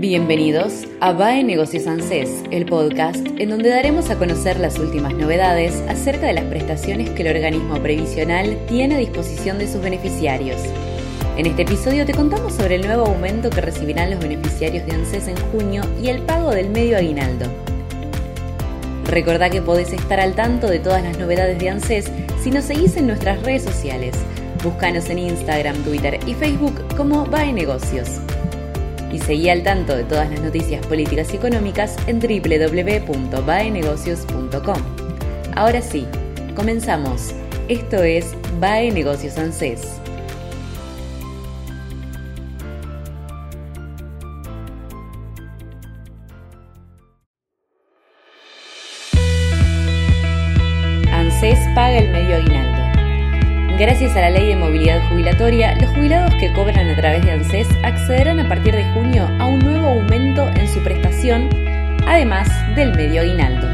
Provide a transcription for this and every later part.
Bienvenidos a BAE Negocios ANSES, el podcast en donde daremos a conocer las últimas novedades acerca de las prestaciones que el organismo previsional tiene a disposición de sus beneficiarios. En este episodio te contamos sobre el nuevo aumento que recibirán los beneficiarios de ANSES en junio y el pago del medio aguinaldo. Recordá que podés estar al tanto de todas las novedades de ANSES si nos seguís en nuestras redes sociales. Búscanos en Instagram, Twitter y Facebook como BAE Negocios y seguí al tanto de todas las noticias políticas y económicas en www.baenegocios.com. Ahora sí, comenzamos. Esto es BAE Negocios ANSES. ANSES paga el medio aguinaldo. Gracias a la ley de movilidad jubilatoria, los jubilados que cobran a través de ANSES accederán a partir de junio a un nuevo aumento en su prestación, además del medio aguinaldo.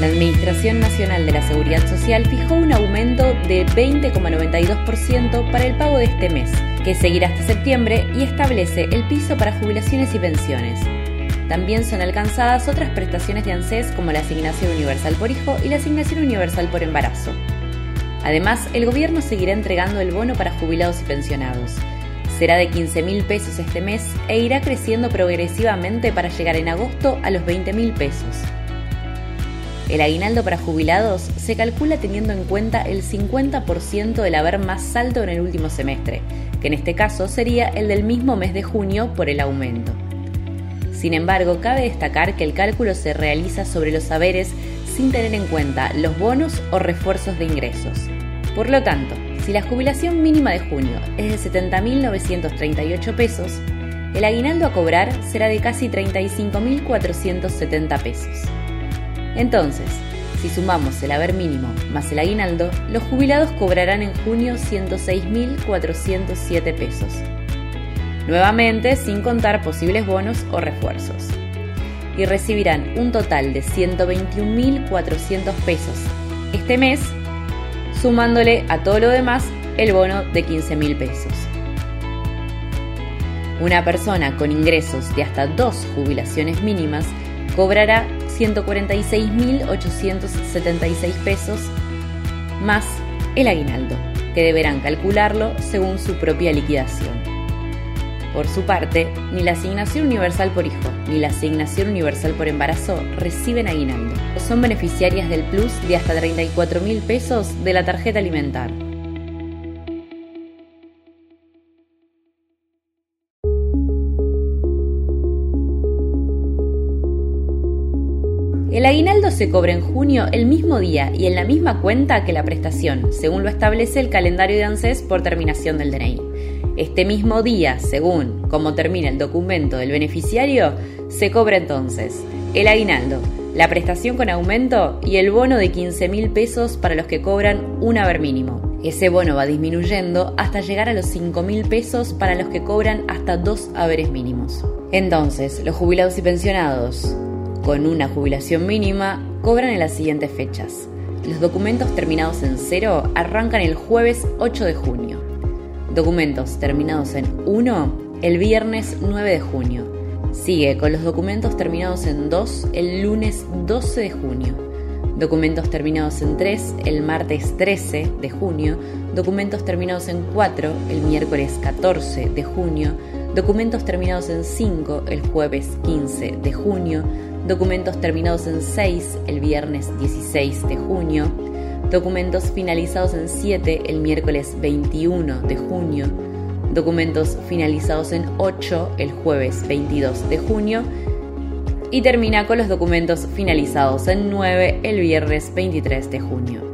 La Administración Nacional de la Seguridad Social fijó un aumento de 20,92% para el pago de este mes, que seguirá hasta septiembre y establece el piso para jubilaciones y pensiones. También son alcanzadas otras prestaciones de ANSES como la asignación universal por hijo y la asignación universal por embarazo. Además, el gobierno seguirá entregando el bono para jubilados y pensionados. Será de 15 mil pesos este mes e irá creciendo progresivamente para llegar en agosto a los 20 mil pesos. El aguinaldo para jubilados se calcula teniendo en cuenta el 50% del haber más alto en el último semestre, que en este caso sería el del mismo mes de junio por el aumento. Sin embargo, cabe destacar que el cálculo se realiza sobre los haberes sin tener en cuenta los bonos o refuerzos de ingresos. Por lo tanto, si la jubilación mínima de junio es de 70.938 pesos, el aguinaldo a cobrar será de casi 35.470 pesos. Entonces, si sumamos el haber mínimo más el aguinaldo, los jubilados cobrarán en junio 106.407 pesos. Nuevamente, sin contar posibles bonos o refuerzos y recibirán un total de 121.400 pesos este mes, sumándole a todo lo demás el bono de 15.000 pesos. Una persona con ingresos de hasta dos jubilaciones mínimas cobrará 146.876 pesos más el aguinaldo, que deberán calcularlo según su propia liquidación. Por su parte, ni la asignación universal por hijo ni la asignación universal por embarazo reciben aguinaldo. Son beneficiarias del plus de hasta 34 mil pesos de la tarjeta alimentar. El aguinaldo se cobra en junio el mismo día y en la misma cuenta que la prestación, según lo establece el calendario de ANSES por terminación del DNI. Este mismo día, según cómo termina el documento del beneficiario, se cobra entonces el aguinaldo, la prestación con aumento y el bono de 15 mil pesos para los que cobran un haber mínimo. Ese bono va disminuyendo hasta llegar a los 5 mil pesos para los que cobran hasta dos haberes mínimos. Entonces, los jubilados y pensionados con una jubilación mínima cobran en las siguientes fechas. Los documentos terminados en cero arrancan el jueves 8 de junio. Documentos terminados en 1 el viernes 9 de junio. Sigue con los documentos terminados en 2 el lunes 12 de junio. Documentos terminados en 3 el martes 13 de junio. Documentos terminados en 4 el miércoles 14 de junio. Documentos terminados en 5 el jueves 15 de junio. Documentos terminados en 6 el viernes 16 de junio documentos finalizados en 7 el miércoles 21 de junio, documentos finalizados en 8 el jueves 22 de junio y termina con los documentos finalizados en 9 el viernes 23 de junio.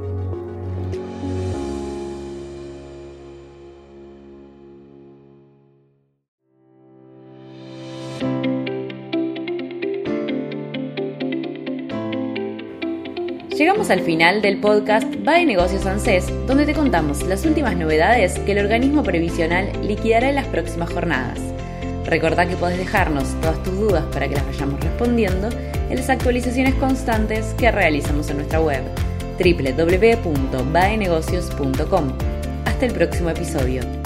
Llegamos al final del podcast Va Negocios ANSES, donde te contamos las últimas novedades que el organismo previsional liquidará en las próximas jornadas. Recordá que podés dejarnos todas tus dudas para que las vayamos respondiendo en las actualizaciones constantes que realizamos en nuestra web www.baenegocios.com. Hasta el próximo episodio.